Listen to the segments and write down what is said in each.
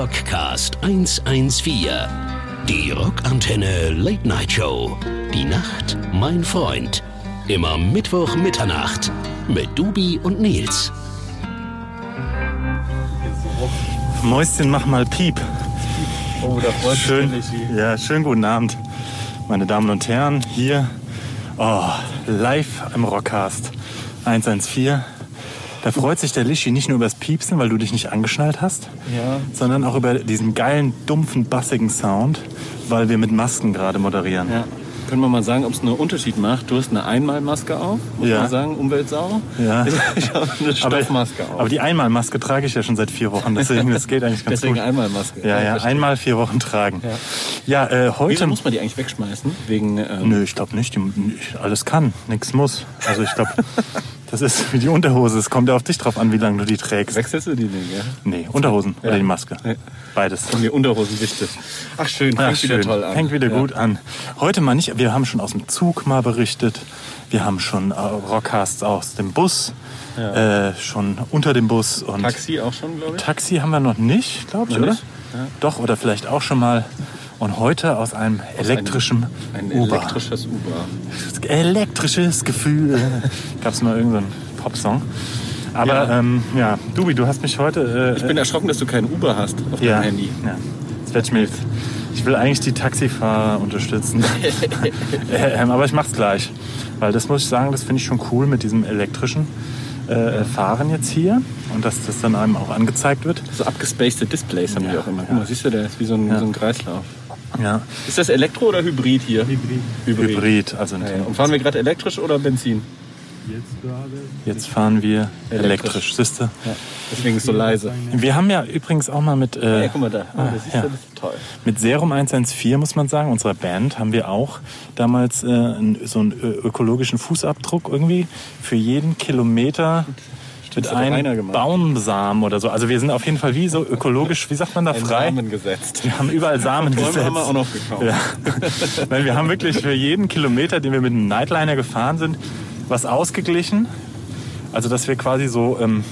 Rockcast 114. Die Rockantenne Late Night Show. Die Nacht, mein Freund. Immer Mittwoch Mitternacht mit Dubi und Nils. Mäuschen, mach mal Piep. Oh, da freut Schön, ja, schönen guten Abend, meine Damen und Herren. Hier, oh, live im Rockcast 114. Da freut sich der Lischi nicht nur über das Piepsen, weil du dich nicht angeschnallt hast, Ja. sondern auch über diesen geilen, dumpfen, bassigen Sound, weil wir mit Masken gerade moderieren. ja. Können wir mal sagen, ob es einen Unterschied macht? Du hast eine Einmalmaske auf, muss Ja. man sagen, Umweltsau. Ja. Ich habe eine Stoffmaske auf. Aber die Einmalmaske trage ich ja schon seit vier Wochen, deswegen das geht eigentlich ganz Deswegen gut. Einmalmaske. Ja, ja, einmal vier Wochen tragen. Ja, äh, Wieso heute. muss man die eigentlich wegschmeißen? Wegen, ähm, Nö, ich glaube nicht. Die, alles kann, nichts muss. Also ich glaube, das ist wie die Unterhose. Es kommt ja auf dich drauf an, wie lange du die trägst. wechselst du die nicht, ja? Nee, Unterhosen oder die Maske. Ja. Beides. Und die Unterhosen wichtig. Ach schön, Ach, fängt wieder schön. toll an. Fängt wieder Ja. gut an. Heute mal nicht. Wir haben schon aus dem Zug mal berichtet. Wir haben schon äh, Rockcasts aus dem Bus. Äh, schon unter dem Bus. Und Taxi auch schon, glaube ich. Taxi haben wir noch nicht, glaube ich, Noch oder? Ja. Doch, oder vielleicht auch schon mal. Und heute aus einem elektrischen Ein Uber. elektrisches Uber. elektrisches Gefühl. Gab es mal irgendeinen Popsong. Aber Ja. ähm, ja, Dubi, du hast mich heute. Äh, Ich bin erschrocken, dass du kein Uber hast auf ja, deinem Handy. Ja. Werd ich mir. Ich will eigentlich die Taxifahrer unterstützen. äh, ähm, aber ich mach's gleich. Weil das muss ich sagen, das finde ich schon cool mit diesem elektrischen äh, Fahren jetzt hier. Und dass das dann einem auch angezeigt wird. So abgespacede Displays haben die Ja, auch immer. Guck mal, siehst du, der ist wie so ein, wie so ein Kreislauf. Ja. Ist das Elektro oder Hybrid hier? Hybrid. Hybrid. Hybrid. Also ein Ja, ja. Und fahren wir gerade elektrisch oder Benzin? Jetzt fahren wir Elektrisch. elektrisch. Siehste? Ja. Deswegen ist es so leise. Wir haben ja übrigens auch mal mit. Äh, Ja, guck mal da. Oh, das, ist ja. ja. das ist toll. Mit Serum 114 muss man sagen, unserer Band, haben wir auch damals äh, so einen ö- ökologischen Fußabdruck irgendwie für jeden Kilometer mit einem. Baumsamen oder so. Also wir sind auf jeden Fall wie so ökologisch, wie sagt man da, Ein frei? Samen gesetzt. Wir haben überall Samen gesetzt. haben wir auch noch gekauft. Ja. Weil wir haben wirklich für jeden Kilometer, den wir mit einem Nightliner gefahren sind, was ausgeglichen. Also dass wir quasi so, ähm,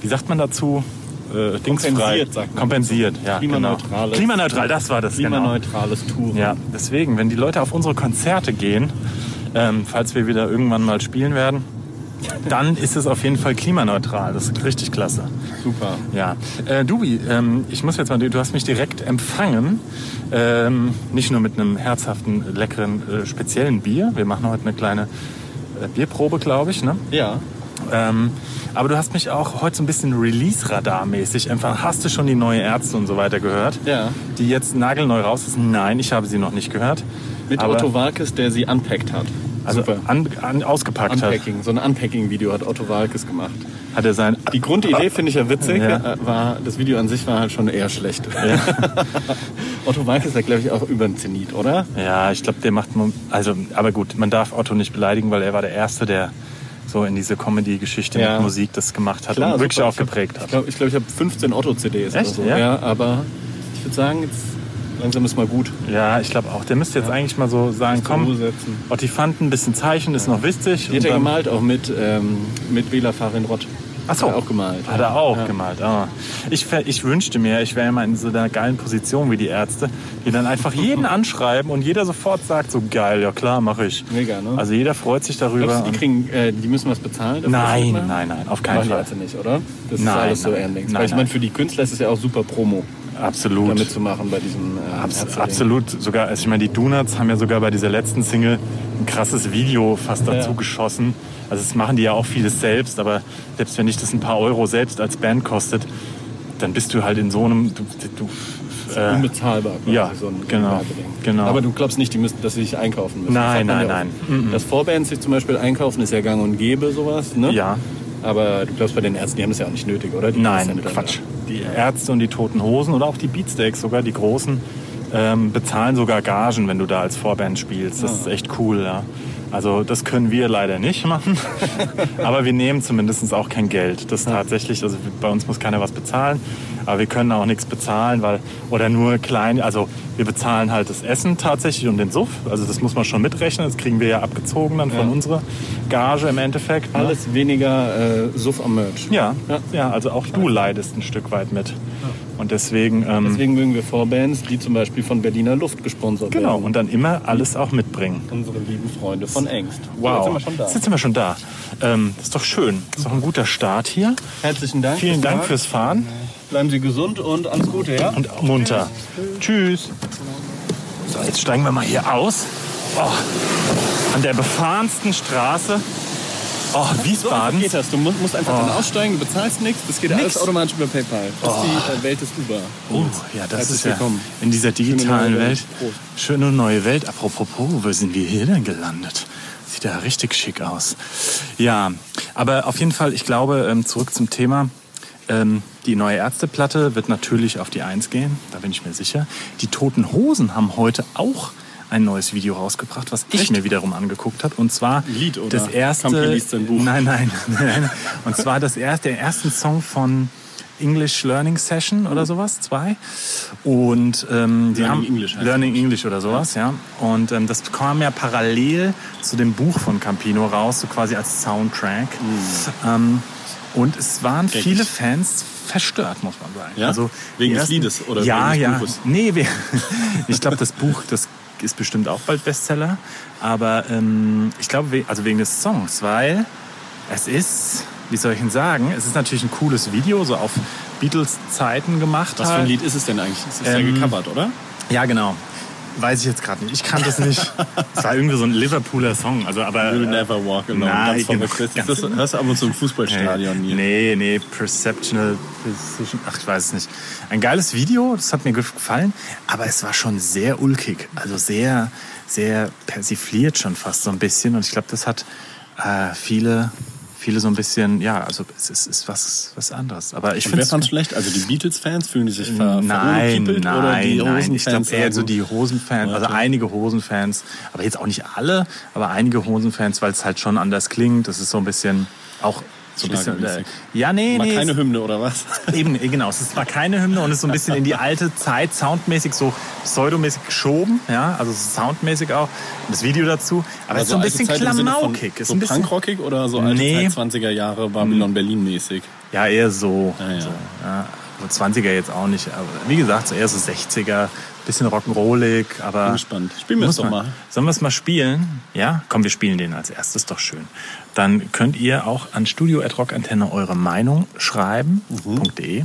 wie sagt man dazu? Äh, dingsfrei. Kompensiert, sagt man. Kompensiert, ja. Klimaneutrales- Genau. Klimaneutral, das war das. Genau. Klimaneutrales Touren. Ja, deswegen, wenn die Leute auf unsere Konzerte gehen, ähm, falls wir wieder irgendwann mal spielen werden, dann ist es auf jeden Fall klimaneutral. Das ist richtig klasse. Super. Ja. Äh, Dubi, ähm, ich muss jetzt mal, du hast mich direkt empfangen. Ähm, nicht nur mit einem herzhaften, leckeren, äh, speziellen Bier. Wir machen heute eine kleine äh, Bierprobe, glaube ich. Ne? Ja. Ähm, aber du hast mich auch heute so ein bisschen Release-Radar-mäßig einfach. Hast du schon die neue Ärzte und so weiter gehört? Ja. Die jetzt nagelneu raus ist? Nein, ich habe sie noch nicht gehört. Mit Aber- Otto Walkes, der sie unpackt hat. Also Super. an, an, ausgepackt hat. Unpacking. So ein Unpacking-Video hat Otto Walkes gemacht. Hat er sein. Die Grundidee finde ich ja witzig, Ja. äh, war, das Video an sich war halt schon eher schlecht. Otto Walkes ist ja, glaube ich, auch über den Zenit, oder? Ja, ich glaube, der macht. Also, aber gut, man darf Otto nicht beleidigen, weil er war der Erste, der so in diese Comedy-Geschichte Ja. mit Musik das gemacht hat und wirklich super. auch geprägt Ich hat. glaube, ich, glaub, ich habe 15 Otto-CDs oder so. Ja? aber ich würde sagen, jetzt langsam ist mal gut. Ja, ich glaube auch. Der müsste jetzt eigentlich mal so sagen, komm, setzen. Ottifanten, ein bisschen Zeichen ist noch wichtig. Die hat er gemalt auch mit, ähm, mit Wähler Farin Rott. Ach so. Hat er auch gemalt. Hat er auch Ja. gemalt. Ah. Ich, ich wünschte mir, ich wäre immer in so einer geilen Position wie die Ärzte, die dann einfach jeden anschreiben und jeder sofort sagt, so geil, ja klar, mache ich. Mega, ne? Also jeder freut sich darüber. Glaubst die, kriegen, äh, die müssen was bezahlen? nein, nein, nein, auf keinen die Fall. Ärzte nicht, oder? Das ist Nein, alles so nein. Ähnlich. Nein, Weil ich meine, für die Künstler ist es ja auch super Promo, Absolut. da mitzumachen bei diesem äh, Abs absolut. Sogar, also ich meine, die Donuts haben ja sogar bei dieser letzten Single ein krasses Video fast dazu Ja. geschossen. Also das machen die ja auch vieles selbst, aber selbst wenn dich das ein paar Euro selbst als Band kostet, dann bist du halt in so einem, du, du äh, Unbezahlbar. quasi, ja, so ein genau, genau. Aber du glaubst nicht, die müssen, dass sie sich einkaufen müssen. Nein, man nein, ja nein. Dass Vorbands sich zum Beispiel einkaufen, ist ja gang und gäbe, sowas. Ne? ja, Aber du glaubst bei den Ärzten, die haben das ja auch nicht nötig, oder? Die nein, dann Quatsch. Die Ärzte und die Toten Hosen oder auch die Beatsteaks sogar, die großen, ähm, bezahlen sogar Gagen, wenn du da als Vorband spielst. Das ist echt cool, ja. Also das können wir leider nicht machen, aber wir nehmen zumindest auch kein Geld. Das tatsächlich, also bei uns muss keiner was bezahlen, aber wir können auch nichts bezahlen, weil oder nur klein, also wir bezahlen halt das Essen tatsächlich und den Suff, also das muss man schon mitrechnen, das kriegen wir ja abgezogen dann von Ja. unserer Gage im Endeffekt. ne? Alles weniger äh, Suff am Merch. Ja, Ja. ja. also auch du leidest ein Stück weit mit. Und deswegen, ähm, Deswegen mögen wir Vorbands, die zum Beispiel von Berliner Luft gesponsert genau, werden. und dann immer alles auch mitbringen. unsere lieben Freunde von Engst. Wow, So, jetzt sind wir schon da. Jetzt sind wir schon da. Ähm, das ist doch schön. Das ist doch ein guter Start hier. Herzlichen Dank. Vielen Dank Fahren. fürs Fahren Bleiben Sie gesund und alles Gute, ja? und munter. Tschüss. So, jetzt steigen wir mal hier aus. Oh, an der befahrensten Straße. Oh, So Wiesbaden. geht das. Du musst einfach Oh. dann aussteigen, du bezahlst nichts. Das geht Nix. alles automatisch über PayPal. Das ist die äh, Welt des Uber. Oh, ja, das Herzlich ist ja willkommen. in dieser digitalen neue Welt. Welt. Schöne neue Welt. Apropos, wo sind wir hier denn gelandet? Sieht ja richtig schick aus. Ja, aber auf jeden Fall, ich glaube, ähm, zurück zum Thema. Ähm, die neue Ärzteplatte wird natürlich auf die Eins gehen, da bin ich mir sicher. Die Toten Hosen haben heute auch ein neues Video rausgebracht, was ich Echt? mir wiederum angeguckt habe. Und zwar Lied oder das erste. Liest sein Buch? Nein, nein, nein. Und zwar das erste, der ersten Song von English Learning Session oder sowas, zwei. Und ähm, die Learning haben English heißt Learning English oder sowas, ja. Und ähm, das kam ja parallel zu dem Buch von Campino raus, so quasi als Soundtrack. Mhm. Ähm, und es waren Echt? viele Fans verstört, muss man sagen. Ja? Also Wegen die des ersten- Liedes oder ja, wegen des ja. Buches? Nee, ich glaube, das Buch, das ist bestimmt auch bald Bestseller. Aber ähm, ich glaube, we- also wegen des Songs, weil es ist, wie soll ich denn sagen, es ist natürlich ein cooles Video, so auf Beatles-Zeiten gemacht. Was für ein halt. Lied ist es denn eigentlich? Es ist ja Ähm, gecovert, oder? Ja, genau. Weiß ich jetzt gerade nicht. Ich kann das nicht. Es war irgendwie so ein Liverpooler Song. Also, aber, You'll äh, never walk alone. nein, ganz genau, ganz Das, das hörst du ab und zu im Fußballstadion nie. Nee, nee, Perceptional Precision. Ach, ich weiß es nicht. Ein geiles Video, das hat mir gefallen, aber es war schon sehr ulkig. Also sehr, sehr persifliert schon fast so ein bisschen. Und ich glaube, das hat äh, viele, viele so ein bisschen, ja, also es ist, ist was, was anderes. Aber ich wer finde fand's schlecht? Also die Beatles-Fans fühlen die sich ver Nein, nein, oder die nein. Ich glaube Hosenfans eher so die Hosenfans, also einige Hosenfans, aber jetzt auch nicht alle, aber einige Hosenfans, weil es halt schon anders klingt. Das ist so ein bisschen auch so ein bisschen. Äh, ja, nee, Mal nee. keine Hymne oder was? Eben, eh, genau. Es zwar keine Hymne und ist so ein bisschen in die alte Zeit soundmäßig so pseudomäßig geschoben, ja, also soundmäßig auch. Und das Video dazu. Aber es ist so ein alte bisschen von klamaukig. Es ist So ein bisschen, punkrockig oder so alte Nee. Zeit 20er Jahre Babylon Berlin mäßig? ja, eher so. Ah, ja. so ja. Also 20er jetzt auch nicht. Aber wie gesagt, so eher so 60er, bisschen rock'n'rollig, aber. Bin gespannt. Spielen wir es doch mal. Sollen wir es mal spielen? Ja? Komm, wir spielen den als erstes, doch schön. Dann könnt ihr auch an studio.rockantenne eure Meinung schreiben, .de.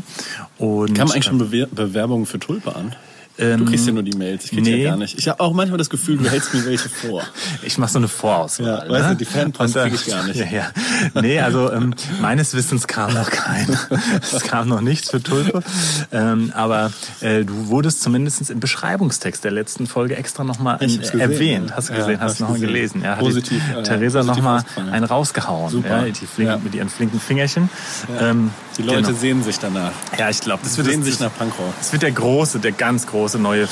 Und, Kam eigentlich schon Bewer Bewerbungen für Tulpe an? Du kriegst ja nur die Mails, ich krieg nee. ja gar nicht. Ich habe auch manchmal das Gefühl, du hältst mir welche vor. Ich mache so eine Vorauswahl. Ja, ne? weißt du, die Fanpost äh, krieg ich gar nicht. Ja, ja. Nee, also ähm, meines Wissens kam noch kein. es kam noch nichts für Tulpe. Ähm, aber äh, du wurdest zumindest im Beschreibungstext der letzten Folge extra nochmal gesehen, erwähnt. ja. Hast du Ja, gesehen, hab hast du nochmal gelesen. Ja, hat Positiv, äh, Theresa nochmal einen rausgehauen. Super. Ja, die flinken, Ja. Mit ihren flinken Fingerchen. Ähm, Die Leute genau. sehen sich danach. Ja, ich glaube, das wird sehen das, sich nach Punkrock. das wird der große, der ganz große neue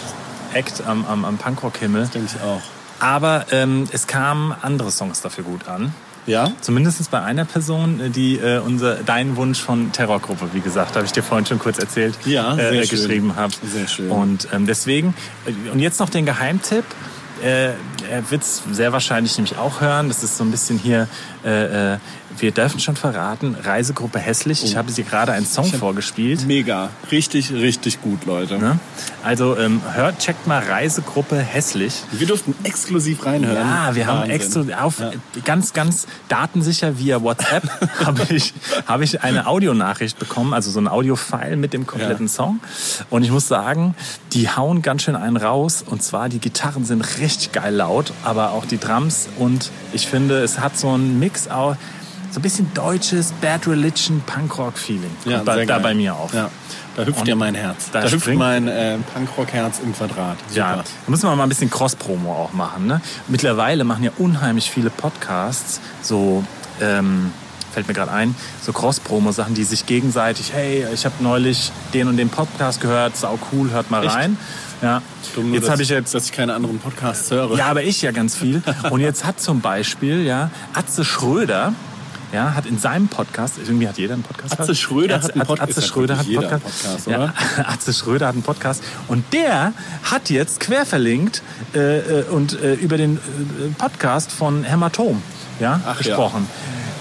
Act am, am, am Punkrock-Himmel. Denke ich auch. Aber ähm, es kamen andere Songs dafür gut an. Ja? Zumindest bei einer Person, äh, die äh, unser, deinen Wunsch von Terrorgruppe, wie gesagt, habe ich dir vorhin schon kurz erzählt, Ja, sehr äh, schön. geschrieben hat. Sehr schön. Und ähm, deswegen, äh, und jetzt noch den Geheimtipp. Äh, er wird es sehr wahrscheinlich nämlich auch hören. Das ist so ein bisschen hier, äh, äh, wir dürfen schon verraten, Reisegruppe hässlich. Ich habe sie gerade einen Song vorgespielt. Mega. Richtig, richtig gut, Leute. Ne? Also ähm, hört, checkt mal Reisegruppe hässlich. Wir durften exklusiv reinhören. Ja, wir haben Wahnsinn. extra auf ganz, ganz datensicher via WhatsApp habe ich, habe ich eine Audionachricht bekommen, also so ein Audio-File mit dem kompletten Ja. Song. Und ich muss sagen, die hauen ganz schön einen raus. Und zwar die Gitarren sind richtig geil laut, aber auch die Drums. Und ich finde, es hat so einen Mix auch, so ein bisschen deutsches Bad Religion Punkrock-Feeling. Ja, da geil. bei mir auf. Ja. Da hüpft Und ja mein Herz. da Da, hüpft mein äh, Punkrock-Herz im Quadrat. Super. Ja, da müssen wir mal ein bisschen Cross-Promo auch machen. Ne? Mittlerweile machen ja unheimlich viele Podcasts so, ähm, fällt mir gerade ein, so Cross-Promo-Sachen, die sich gegenseitig, hey, ich habe neulich den und den Podcast gehört, sau cool, hört mal Echt? rein. Ja. Dumm Jetzt habe ich jetzt dass ich keine anderen Podcasts höre. ja, aber ich ja ganz viel. Und jetzt hat zum Beispiel ja Atze Schröder ja, hat in seinem Podcast, irgendwie hat jeder einen Podcast. Atze Schröder hat einen Pod- Atze ja Schröder hat einen Podcast. Podcast, Ja, Atze Schröder hat einen Podcast. Und der hat jetzt quer verlinkt äh, äh, und äh, über den äh, Podcast von Hämatom ja, Ach ja. gesprochen.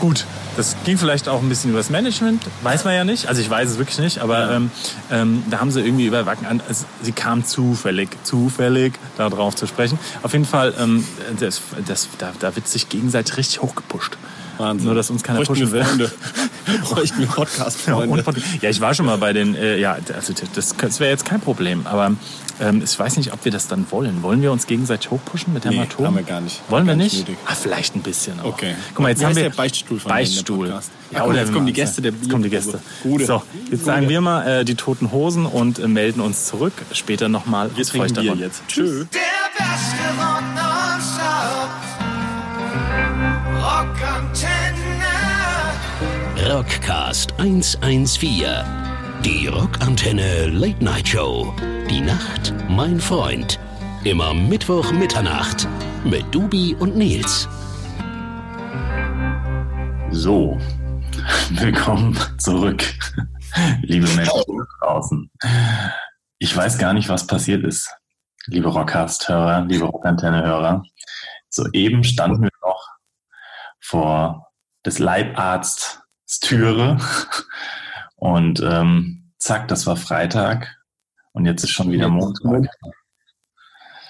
Gut, das ging vielleicht auch ein bisschen übers Management, weiß man ja nicht. Also ich weiß es wirklich nicht, aber ähm, ähm, da haben sie irgendwie über Wacken an. Also sie kam zufällig, zufällig darauf zu sprechen. Auf jeden Fall, ähm, das, das, da, da wird sich gegenseitig richtig hochgepusht. Wahnsinn. Nur, dass uns keiner Bräuchten pushen will. Freunde. Bräuchten wir Podcast-Freunde. Ja, ich war schon mal bei den, äh, ja, also das, das wäre jetzt kein Problem, aber ähm, ich weiß nicht, ob wir das dann wollen. Wollen wir uns gegenseitig hochpushen mit Nee, Hämatom? haben wir gar nicht. Wollen wir nicht? nötig. Ah, vielleicht ein bisschen. Auch. Okay. Guck mal, jetzt Wie haben wir der Beichtstuhl von denen, der Beichtstuhl. Podcast? Ja, Ach, oder jetzt kommen die Gäste der Jetzt kommen die Gäste. Gute. So, jetzt sagen wir mal äh, die toten Hosen und äh, melden uns zurück. Später nochmal. Wir trinken Bier jetzt. Tschüss. Der beste Rock. Rockantenne. Rockcast 114. Die Rockantenne Late Night Show. Die Nacht, mein Freund. Immer Mittwoch Mitternacht mit Dubi und Nils. So, willkommen zurück, liebe Menschen da draußen. Ich weiß gar nicht, was passiert ist, liebe Rockcast-Hörer, liebe Rockantenne-Hörer. Soeben standen wir vor des Leibarzts Türe und ähm, zack, das war Freitag und jetzt ist schon wieder Montag.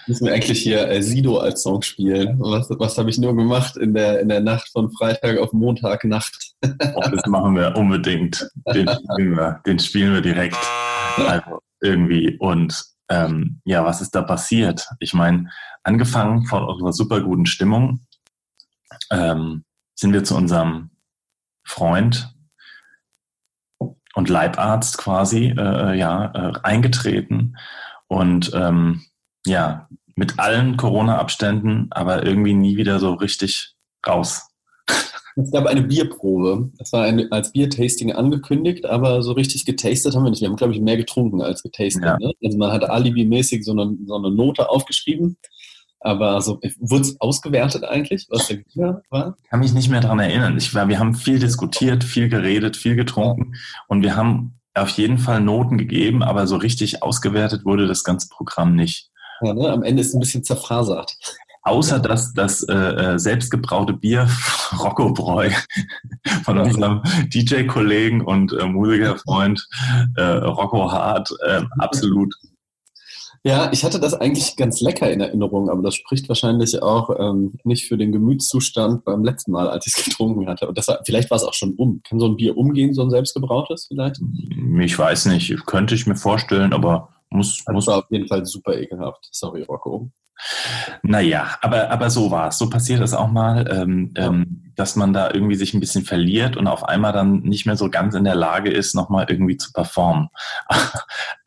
Müssen wir eigentlich hier äh, Sido als Song spielen? Was, was habe ich nur gemacht in der, in der Nacht von Freitag auf Montag Nacht? Und das machen wir unbedingt. Den spielen wir, den spielen wir direkt. Also irgendwie. Und ähm, ja, was ist da passiert? Ich meine, angefangen von unserer super guten Stimmung ähm, sind wir zu unserem Freund und Leibarzt quasi äh, ja, äh, eingetreten und ähm, ja, mit allen Corona-Abständen, aber irgendwie nie wieder so richtig raus. Es gab eine Bierprobe. Das war ein, als Biertasting angekündigt, aber so richtig getastet haben wir nicht. Wir haben, glaube ich, mehr getrunken als getastet. Ja. Ne? Also man hat alibimäßig so eine, so eine Note aufgeschrieben. Aber so, wurde es ausgewertet eigentlich, was der Bier war? kann mich nicht mehr dran erinnern. Ich war, wir haben viel diskutiert, viel geredet, viel getrunken und wir haben auf jeden Fall Noten gegeben, aber so richtig ausgewertet wurde das ganze Programm nicht. Ja, ne? Am Ende ist es ein bisschen zerfasert. Außer dass das äh, äh, selbstgebraute Bier Rocco Bräu von unserem DJ-Kollegen und äh, Musikerfreund äh, Rocco Hart äh, absolut Ja, ich hatte das eigentlich ganz lecker in Erinnerung, aber das spricht wahrscheinlich auch ähm, nicht für den Gemütszustand beim letzten Mal, als ich es getrunken hatte. Und das war, vielleicht war es auch schon um. Kann so ein Bier umgehen, so ein selbstgebrautes vielleicht? ich weiß nicht, könnte ich mir vorstellen, aber muss, Das muss war auf jeden Fall super ekelhaft. Sorry, Rocco. Naja, aber, aber so war es. So passiert es auch mal, ähm, Ja. ähm, dass man da irgendwie sich ein bisschen verliert und auf einmal dann nicht mehr so ganz in der Lage ist, nochmal irgendwie zu performen.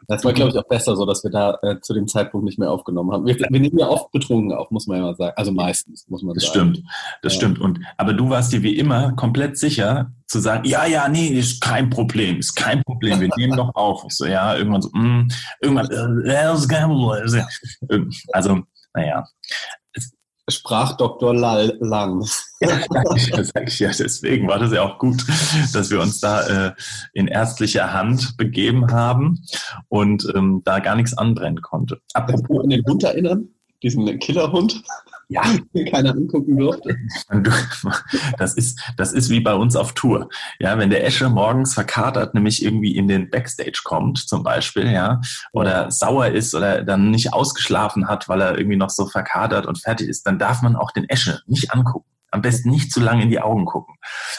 Das war, glaube ich, auch besser so, dass wir da äh, zu dem Zeitpunkt nicht mehr aufgenommen haben. Wir, wir nehmen ja oft betrunken auf, muss man ja mal sagen. Also meistens, muss man Das sagen. stimmt, das Ja. stimmt. Und, aber du warst dir wie immer komplett sicher zu sagen, ja, ja, nee, ist kein Problem, ist kein Problem, wir nehmen doch auf. So, ja, irgendwann so, mm, irgendwann, äh, Problem. Also, naja, Sprach Dr. Lal lang. Ja, sag ich ja, deswegen war das ja auch gut, dass wir uns da äh, in ärztlicher Hand begeben haben und ähm, da gar nichts anbrennen konnte. Apropos, an den Hund erinnern? Diesen Killerhund, ja, keiner angucken durfte. du, das ist, das ist wie bei uns auf Tour. Ja, wenn der Esche morgens verkatert nämlich irgendwie in den Backstage kommt, zum Beispiel, ja, oder sauer ist oder dann nicht ausgeschlafen hat, weil er irgendwie noch so verkatert und fertig ist, dann darf man auch den Esche nicht angucken. Am besten nicht zu lange in die Augen gucken,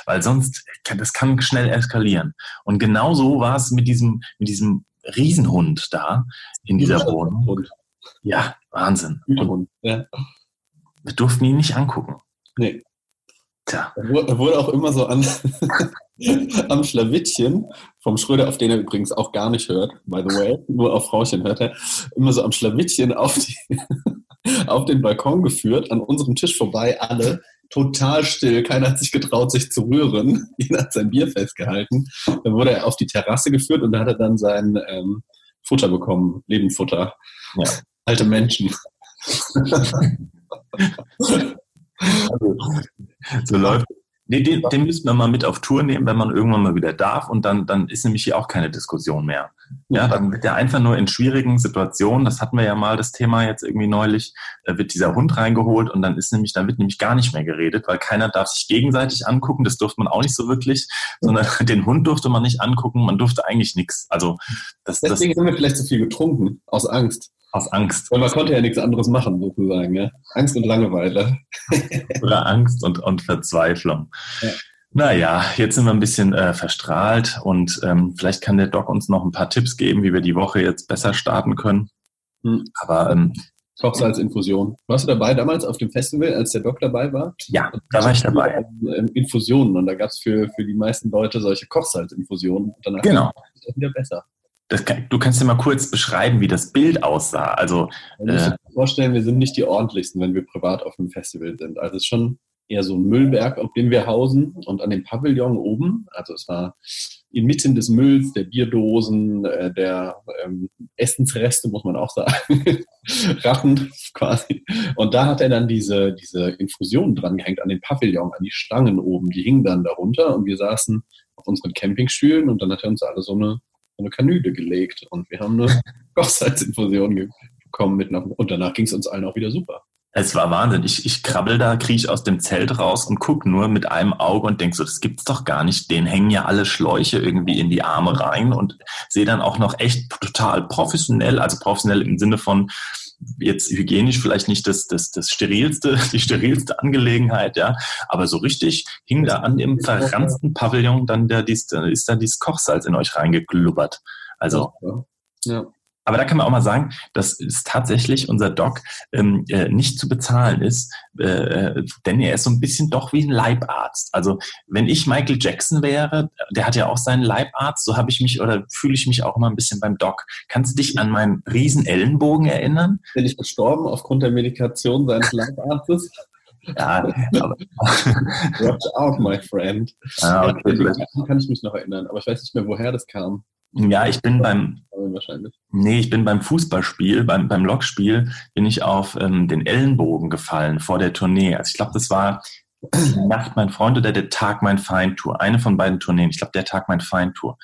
weil sonst kann, das kann schnell eskalieren. Und genau so war es mit diesem, mit diesem Riesenhund da in dieser Wohnung. Ja, Wahnsinn. Und. Ja. Wir durften ihn nicht angucken. Nee. Tja, Er wurde, auch immer so an, am Schlawittchen vom Schröder, auf den er übrigens auch gar nicht hört, by the way, nur auf Frauchen hört er, immer so am Schlawittchen auf, die, auf den Balkon geführt, an unserem Tisch vorbei, alle total still, keiner hat sich getraut, sich zu rühren, jeder hat sein Bier festgehalten. Dann wurde er auf die Terrasse geführt und da hat er dann sein ähm, Futter bekommen, Lebenfutter. Ja. Alte Menschen. So läuft, Nee, den, den müssen wir mal mit auf Tour nehmen, wenn man irgendwann mal wieder darf. Und dann, dann ist nämlich hier auch keine Diskussion mehr. Ja, dann wird ja einfach nur in schwierigen Situationen, das hatten wir ja mal das Thema jetzt irgendwie neulich, da wird dieser Hund reingeholt und dann ist nämlich, dann wird nämlich gar nicht mehr geredet, weil keiner darf sich gegenseitig angucken, das durfte man auch nicht so wirklich, sondern den Hund durfte man nicht angucken, man durfte eigentlich nichts. Also das, Deswegen das, haben wir vielleicht zu viel getrunken, aus Angst. Aus Angst. Weil man konnte ja nichts anderes machen, sozusagen. Ja? Angst und Langeweile. Oder Angst und, und Verzweiflung. Ja. Naja, jetzt sind wir ein bisschen äh, verstrahlt und ähm, vielleicht kann der Doc uns noch ein paar Tipps geben, wie wir die Woche jetzt besser starten können. Hm. Aber ähm, Kochsalzinfusion. Warst du dabei damals auf dem Festival, als der Doc dabei war? ja, da war ich dabei. Ähm, Infusionen und da gab es für, für die meisten Leute solche Kochsalzinfusionen. Und danach Genau. ist es wieder besser. Kann, du kannst dir mal kurz beschreiben, wie das Bild aussah. Also muss Äh. sich vorstellen, wir sind nicht die ordentlichsten, wenn wir privat auf einem Festival sind. Also es ist schon eher so ein Müllberg, auf dem wir hausen. Und an dem Pavillon oben, also es war inmitten des Mülls, der Bierdosen, äh, der ähm, Essensreste, muss man auch sagen, Ratten quasi. Und da hat er dann diese, diese Infusionen dran gehängt an den Pavillon, an die Stangen oben. Die hingen dann darunter und wir saßen auf unseren Campingstühlen und dann hat er uns alle so eine, eine Kanüle gelegt und wir haben eine Kochsalzinfusion bekommen mit nach, und danach ging es uns allen auch wieder super. es war Wahnsinn. Ich, ich krabbel da, kriech aus dem Zelt raus und guck nur mit einem Auge und denk so, das gibt's doch gar nicht. Den hängen ja alle Schläuche irgendwie in die Arme rein und sehe dann auch noch echt total professionell, also professionell im Sinne von jetzt hygienisch vielleicht nicht das, das, das sterilste, die sterilste Angelegenheit, ja, aber so richtig hing da an dem verranzten Pavillon dann der, dies, ist da dieses Kochsalz in euch reingeklubbert. Also, ja. Aber da kann man auch mal sagen, dass es tatsächlich unser Doc ähm, äh, nicht zu bezahlen ist, äh, denn er ist so ein bisschen doch wie ein Leibarzt. Also wenn ich Michael Jackson wäre, der hat ja auch seinen Leibarzt, so habe ich mich oder fühle ich mich auch immer ein bisschen beim Doc. Kannst du dich an meinen riesen Ellenbogen erinnern? Bin ich gestorben aufgrund der Medikation seines Leibarztes? Ja, aber, Watch out, my friend. ah, okay. Kann ich mich noch erinnern, aber ich weiß nicht mehr, woher das kam. Ja, ich bin beim. Nee, ich bin beim Fußballspiel, beim, beim Lokspiel, bin ich auf ähm, den Ellenbogen gefallen vor der Tournee. Also ich glaube, das war die Nacht mein Freund oder der Tag mein Feind Tour. Eine von beiden Tourneen. Ich glaube, der Tag mein Feind Tour.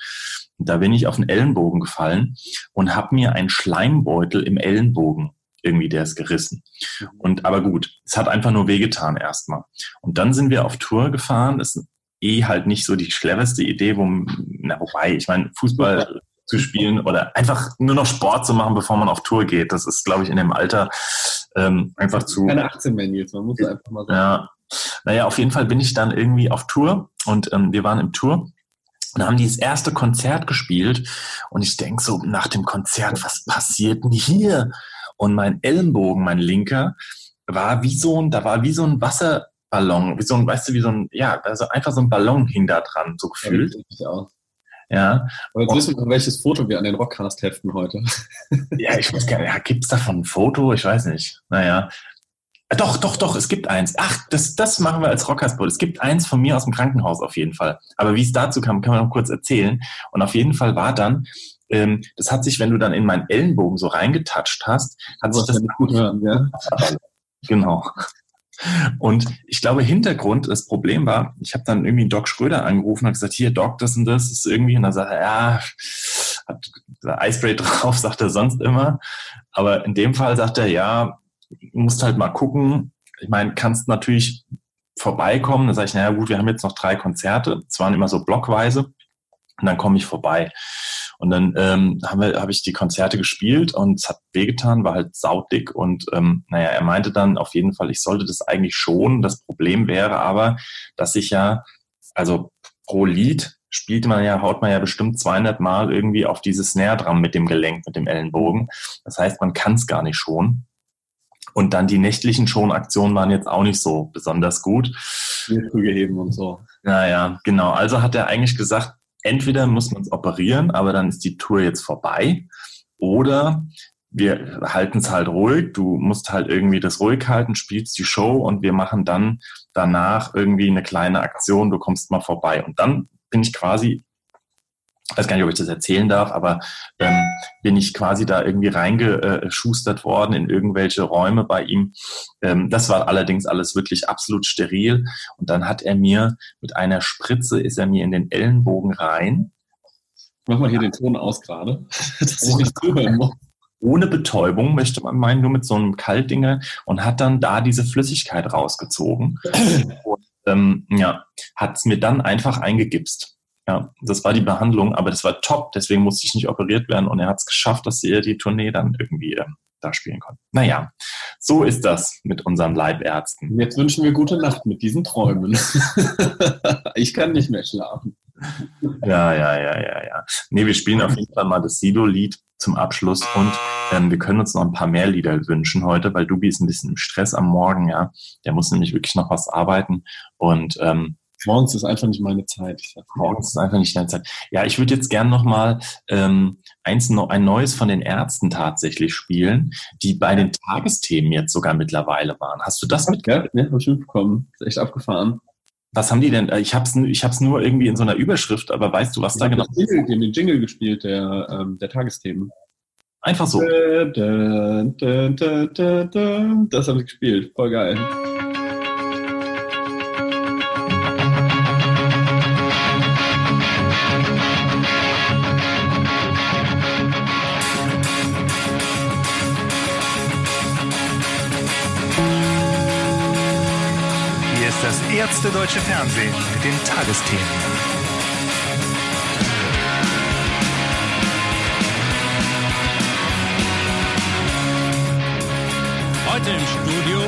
Und da bin ich auf den Ellenbogen gefallen und habe mir einen Schleimbeutel im Ellenbogen irgendwie, der ist gerissen. Und aber gut, es hat einfach nur wehgetan erstmal. Und dann sind wir auf Tour gefahren. Ist eh halt nicht so die cleverste Idee, wo, na, wobei, ich meine, Fußball zu spielen oder einfach nur noch Sport zu machen, bevor man auf Tour geht. Das ist, glaube ich, in dem Alter ähm, einfach zu. Keine 18 mehr, Nils, man muss einfach mal sagen. Ja. Naja, auf jeden Fall bin ich dann irgendwie auf Tour und ähm, wir waren im Tour. Und haben die das erste Konzert gespielt und ich denk so nach dem Konzert, was passiert denn hier? Und mein Ellenbogen, mein linker, war wie so ein, da war wie so ein Wasserballon, wie so ein, weißt du, wie so ein, ja, also einfach so ein Ballon hing da dran, so Ja, gefühlt. aus. Ja, Aber jetzt Und- wissen wir, welches Foto wir an den Rockcast heften heute. Ja, ich weiß gar nicht, ja, gibt's davon ein Foto? Ich weiß nicht. Naja. Äh, Doch, doch, doch, es gibt eins. Ach, das, das machen wir als Rockerspot. Es gibt eins von mir aus dem Krankenhaus auf jeden Fall. Aber wie es dazu kam, kann man noch kurz erzählen. Und auf jeden Fall war dann, ähm, das hat sich, wenn du dann in meinen Ellenbogen so reingetatscht hast, hat sich das gut hören, ja. Genau. Und ich glaube, Hintergrund, das Problem war, ich habe dann irgendwie Doc Schröder angerufen und gesagt, hier, Doc, das und das ist irgendwie. Und dann sagt er, ja, hat Eispray drauf, sagt er sonst immer. Aber in dem Fall sagt er, ja, musst halt mal gucken. Ich meine, kannst natürlich vorbeikommen. Dann sage ich, naja gut, wir haben jetzt noch drei Konzerte. Es waren immer so blockweise. Und dann komme ich vorbei. Und dann ähm, habe ich die Konzerte gespielt und es hat wehgetan, war halt saudick. Und ähm, naja, er meinte dann auf jeden Fall, ich sollte das eigentlich schon. Das Problem wäre aber, dass ich ja, also pro Lied spielt man ja, haut man ja bestimmt 200 Mal irgendwie auf diese Snare dran mit dem Gelenk, mit dem Ellenbogen. Das heißt, man kann es gar nicht schon. Und dann die nächtlichen Schonaktionen waren jetzt auch nicht so besonders gut. Bierkrüge heben und so. Naja, genau. Also hat er eigentlich gesagt, entweder muss man es operieren, aber dann ist die Tour jetzt vorbei. Oder wir halten es halt ruhig. Du musst halt irgendwie das ruhig halten, spielst die Show und wir machen dann danach irgendwie eine kleine Aktion. Du kommst mal vorbei. Und dann bin ich quasi ich weiß gar nicht, ob ich das erzählen darf, aber ähm, bin ich quasi da irgendwie reingeschustert worden in irgendwelche Räume bei ihm. Ähm, das war allerdings alles wirklich absolut steril. Und dann hat er mir mit einer Spritze, ist er mir in den Ellenbogen rein. Mach mal hier den Ton aus gerade, dass ich nicht zuhören muss. Ohne Betäubung, möchte man meinen, nur mit so einem Kaltdinger und hat dann da diese Flüssigkeit rausgezogen. und ähm, ja, hat es mir dann einfach eingegipst. Ja, das war die Behandlung, aber das war top, deswegen musste ich nicht operiert werden und er hat es geschafft, dass er die Tournee dann irgendwie äh, da spielen konnte. Naja, so ist das mit unseren Leibärzten. Jetzt wünschen wir gute Nacht mit diesen Träumen. ich kann nicht mehr schlafen. Ja, ja, ja, ja, ja. Nee, wir spielen auf jeden Fall mal das Sido-Lied zum Abschluss und ähm, wir können uns noch ein paar mehr Lieder wünschen heute, weil Dubi ist ein bisschen im Stress am Morgen, ja. Der muss nämlich wirklich noch was arbeiten und ähm, Morgens ist einfach nicht meine Zeit. Morgens ist einfach nicht deine Zeit. Ja, ich würde jetzt gern nochmal ähm, eins, ein neues von den Ärzten tatsächlich spielen, die bei den Tagesthemen jetzt sogar mittlerweile waren. Hast du das mitgehört? Ja, habe ich mitbekommen. Ist echt abgefahren. Was haben die denn? Ich habe es ich hab's nur irgendwie in so einer Überschrift, aber weißt du, was ich da genau ist? Die haben den Jingle gespielt, der, ähm, der Tagesthemen. Einfach so. Das haben sie gespielt. Voll geil. Das erste deutsche Fernsehen mit den Tagesthemen. Heute im Studio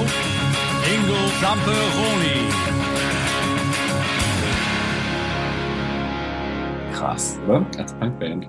Ingo Zamperoni. Krass, oder? Als Punkband.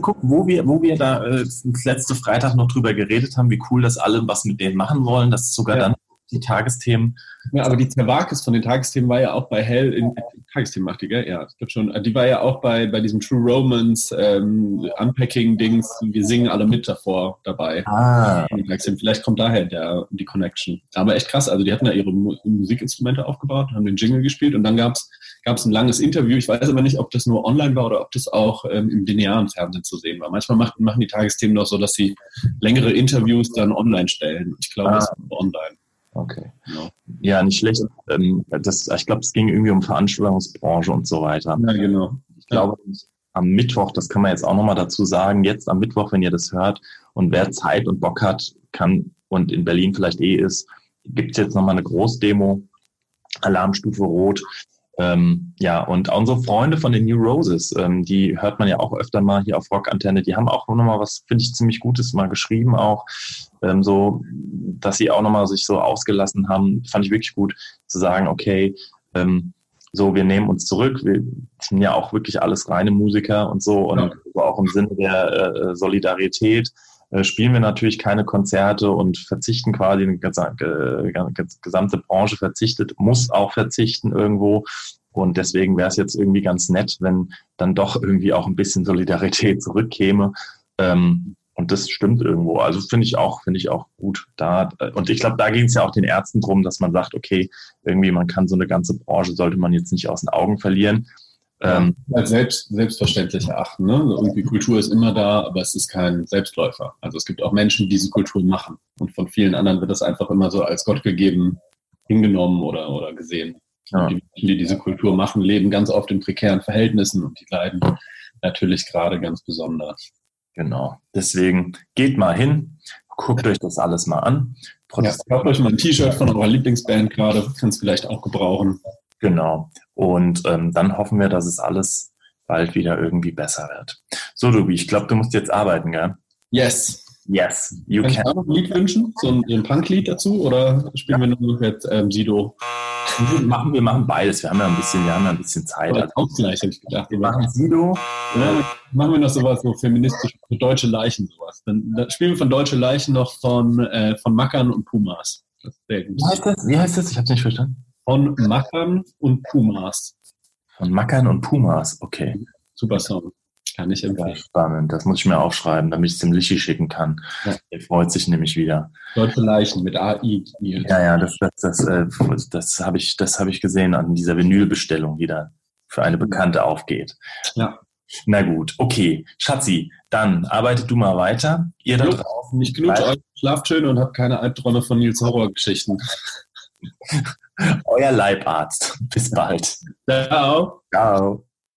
Guck, wo wir, wo wir da äh, letzte Freitag noch drüber geredet haben, wie cool das alle was mit denen machen wollen, dass sogar ja. dann die Tagesthemen. Ja, aber die Zerwakis von den Tagesthemen war ja auch bei Hell in Tagesthemen macht die, gell? Ja, ich glaube schon. Die war ja auch bei, bei diesem True Romance ähm, Unpacking-Dings. Wir singen alle mit davor dabei. Ah. Vielleicht kommt daher der, die Connection. Aber echt krass. Also die hatten ja ihre Musikinstrumente aufgebaut, haben den Jingle gespielt und dann gab es ein langes Interview. Ich weiß aber nicht, ob das nur online war oder ob das auch ähm, im linearen Fernsehen zu sehen war. Manchmal macht, machen die Tagesthemen doch so, dass sie längere Interviews dann online stellen. Ich glaube, ah. das ist online. Okay. Genau. Ja, nicht schlecht. Ähm, das, ich glaube, es ging irgendwie um Veranstaltungsbranche und so weiter. Ja, genau. Ich glaube, am Mittwoch, das kann man jetzt auch nochmal dazu sagen, jetzt am Mittwoch, wenn ihr das hört und wer Zeit und Bock hat, kann und in Berlin vielleicht eh ist, gibt es jetzt nochmal eine Großdemo, Alarmstufe Rot. Ähm, ja, und unsere Freunde von den New Roses, ähm, die hört man ja auch öfter mal hier auf Rockantenne, die haben auch nochmal was, finde ich, ziemlich Gutes mal geschrieben auch, ähm, so, dass sie auch nochmal sich so ausgelassen haben, fand ich wirklich gut, zu sagen, okay, ähm, so, wir nehmen uns zurück, wir sind ja auch wirklich alles reine Musiker und so. Und ja. auch im Sinne der äh, Solidarität spielen wir natürlich keine Konzerte und verzichten quasi, die gesamte Branche verzichtet, muss auch verzichten irgendwo. Und deswegen wäre es jetzt irgendwie ganz nett, wenn dann doch irgendwie auch ein bisschen Solidarität zurückkäme. Ähm, und das stimmt irgendwo. Also finde ich auch, finde ich auch gut. Da, und ich glaube, da ging es ja auch den Ärzten drum, dass man sagt, okay, irgendwie man kann so eine ganze Branche, sollte man jetzt nicht aus den Augen verlieren. Ähm, als selbst, selbstverständlich erachten. Ne? Irgendwie Kultur ist immer da, aber es ist kein Selbstläufer. Also es gibt auch Menschen, die diese Kultur machen. Und von vielen anderen wird das einfach immer so als Gott gegeben hingenommen oder, oder gesehen. Ja. Die Menschen, die diese Kultur machen, leben ganz oft in prekären Verhältnissen und die leiden natürlich gerade ganz besonders. Genau. Deswegen geht mal hin, guckt euch das alles mal an. Ja, kauft euch mal ein T-Shirt von eurer Lieblingsband gerade, kann es vielleicht auch gebrauchen. Genau. Und ähm, dann hoffen wir, dass es alles bald wieder irgendwie besser wird. So, Dubi, ich glaube, du musst jetzt arbeiten, gell? Yes. Yes, you Kann can. Ich noch ein Lied wünschen? So ein, ein Punk-Lied dazu? Oder spielen ja. wir nur mit ähm, Sido? Wir machen, wir machen beides. Wir haben ja ein bisschen, wir haben ja ein bisschen Zeit. Also, Ausgleich, hätte ich gedacht. Wir machen Sido. Ja, machen wir noch sowas so feministisch, für deutsche Leichen sowas. Dann, dann spielen wir von Deutsche Leichen noch von, äh, von Mackern und Pumas. Wie heißt das? Wie heißt das? Ich habe es nicht verstanden. Von Mackern und Pumas. Von Mackern und Pumas, okay. Super Song. Kann ich empfehlen. Spannend, das muss ich mir aufschreiben, damit ich es dem Lichi schicken kann. Ja. Er freut sich nämlich wieder. Deutsche Leichen mit AI. Ja, ja, das, das, das, äh, das habe ich, hab ich gesehen an dieser Vinylbestellung, die da für eine Bekannte aufgeht. Ja. Na gut, okay. Schatzi, dann arbeitet du mal weiter. Ihr da Jo, draußen. Ich knutsche euch, schlaft schön und habt keine Albträume von Nils Horror-Geschichten. Euer Leibarzt. Bis bald. Ciao. Ciao.